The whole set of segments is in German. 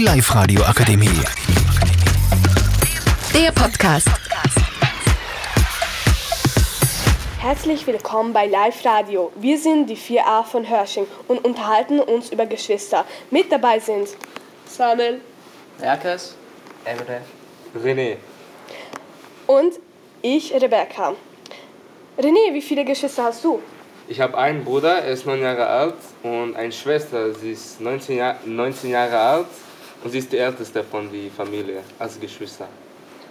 Die Live-Radio Akademie. Der Podcast. Herzlich willkommen bei Live Radio. Wir sind die 4a von Hörsching und unterhalten uns über Geschwister. Mit dabei sind Samuel Erkes, Emre, René, und ich, Rebecca. René, wie viele Geschwister hast du? ich habe einen Bruder, er ist neun Jahre alt und eine Schwester, sie ist 19, Jahr, 19 Jahre alt und sie ist die älteste von der Familie, als Geschwister.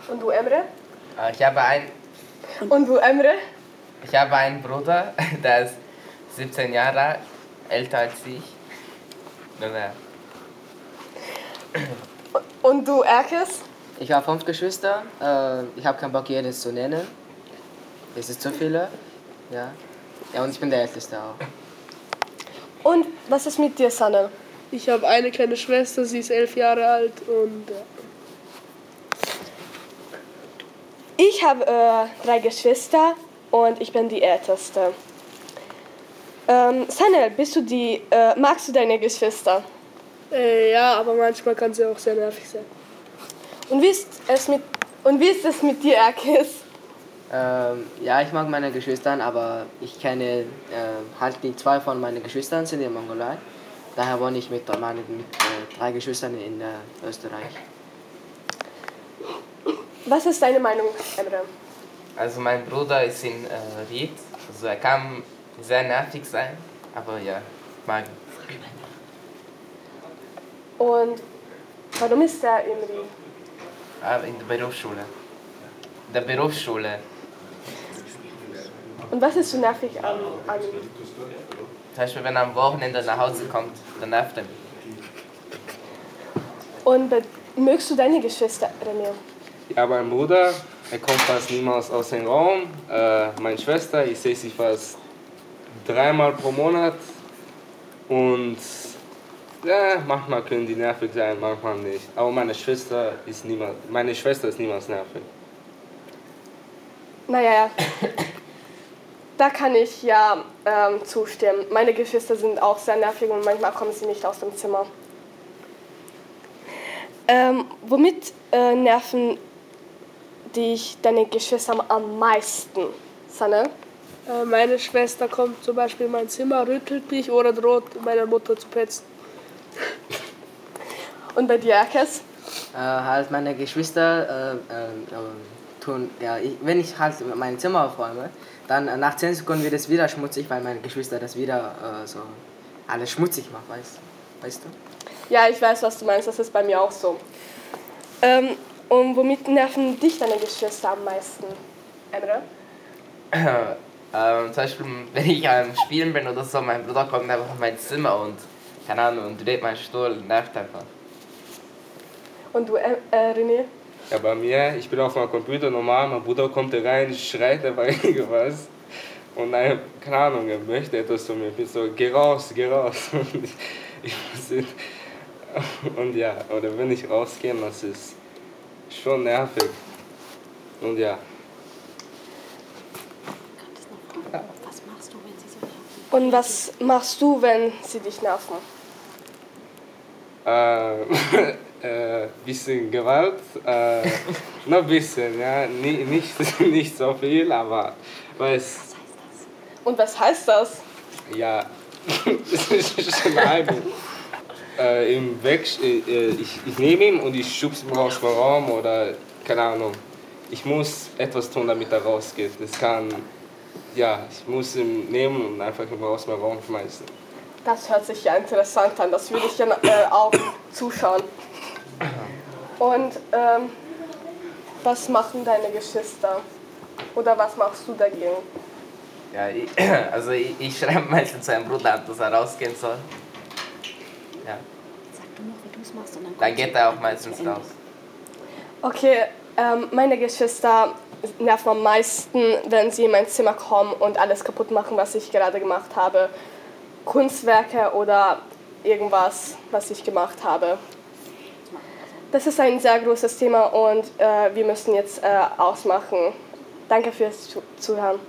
Und du, Emre? Äh, Ich habe, ein, Und du, Emre? ich habe einen Bruder, der ist 17 Jahre älter als ich. Und du, Erkes? Ich habe fünf Geschwister. Äh, ich habe keinen Bock, jedes zu nennen. Es ist zu viele. Ja. Ja, und ich bin der Älteste auch. Und was ist mit dir, Sanel? Ich habe eine kleine Schwester, sie ist elf Jahre alt und ja. Ich habe äh, drei Geschwister und ich bin die Älteste. Ähm, Sanel, bist du die, äh, magst du deine Geschwister? Äh, ja, aber manchmal kann sie auch sehr nervig sein. Und wie ist es mit, und wie ist es mit dir, Erkes? Ähm, ja, ich mag meine Geschwister, aber ich kenne äh, halt die zwei von meinen Geschwistern sind in Mongolei. Daher wohne ich mit, meinen, mit äh, drei Geschwistern in äh, Österreich. Was ist deine Meinung, Emre? Also mein Bruder ist in äh, Ried, also er kann sehr nervig sein, aber ja, ich mag ihn. Und warum ist er im Rie? Ah, in der Berufsschule. In der Berufsschule. Und was ist so nervig an, an ihm? Zum Beispiel, wenn er am Wochenende nach Hause kommt, dann nervt er mich. Und be- mögst du deine Geschwister, René? Ich habe einen Bruder, er kommt fast niemals aus dem Raum. Äh, meine Schwester, ich sehe sie fast dreimal pro Monat. Und ja, manchmal können die nervig sein, manchmal nicht. Aber meine Schwester ist niemals, meine Schwester ist niemals nervig. Naja, da kann ich ja ähm, zustimmen. Meine Geschwister sind auch sehr nervig und manchmal kommen sie nicht aus dem Zimmer. Ähm, womit äh, nerven dich deine Geschwister am- meisten, Sanne? Äh, meine Schwester kommt zum Beispiel in mein Zimmer, rüttelt mich oder droht meiner Mutter zu petzen. Und bei dir, Erkes? Äh, halt meine Geschwister tun, ja, ich, wenn ich halt mein Zimmer aufräume, dann äh, nach 10 Sekunden wird es wieder schmutzig, weil meine Geschwister das wieder äh, so alles schmutzig machen, weißt, weißt du? Ja, ich weiß, was du meinst. Das ist bei mir auch so. Ähm, und womit nerven dich deine Geschwister am meisten, Emre? Ähm, zum Beispiel, wenn ich am Spielen bin oder so, mein Bruder kommt einfach in mein Zimmer und, keine Ahnung, und dreht meinen Stuhl, nervt einfach. Und du, äh, René? Ja, bei mir, ich bin auf meinem Computer normal, mein Bruder kommt da rein, schreit einfach irgendwas. Und dann, keine Ahnung, er möchte etwas von mir. Ich bin so, geh raus, geh raus. Und ich, ich muss ihn, und ja, oder wenn ich rausgehe, das ist schon nervig. Und ja, Und was machst du, wenn sie dich nerven? äh, äh, bisschen Gewalt, äh, noch ein bisschen, ja, nicht, nicht, nicht so viel, aber weiß, Und was heißt das? Ja, das ist schneiden. äh, im Weg, äh, ich, ich nehme ihn und ich schubse ihn raus vom Raum oder keine Ahnung. Ich muss etwas tun, damit er rausgeht. Das kann, ja, ich muss ihn nehmen und einfach ihn raus vom Raum schmeißen. Das hört sich ja interessant an. Das würde ich ja äh, auch zuschauen. Und ähm, was machen deine Geschwister? Oder was machst du dagegen? Ja, ich, also ich, ich schreibe meistens seinem Bruder, dass er rausgehen soll. Ja. Sag du noch, wie du es machst und dann Dann geht er auch meistens raus. Okay, ähm, meine Geschwister nerven am meisten, wenn sie in mein Zimmer kommen und alles kaputt machen, was ich gerade gemacht habe. Kunstwerke oder irgendwas, was ich gemacht habe. Das ist ein sehr großes Thema und äh, wir müssen jetzt äh, ausmachen. Danke fürs Zu- Zuhören.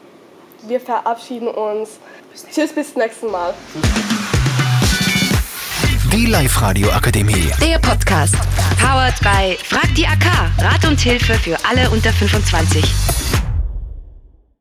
Wir verabschieden uns. Tschüss, bis zum nächsten Mal. Die Live-Radio Akademie. Der Podcast. Powered by Frag die AK. Rat und Hilfe für alle unter 25.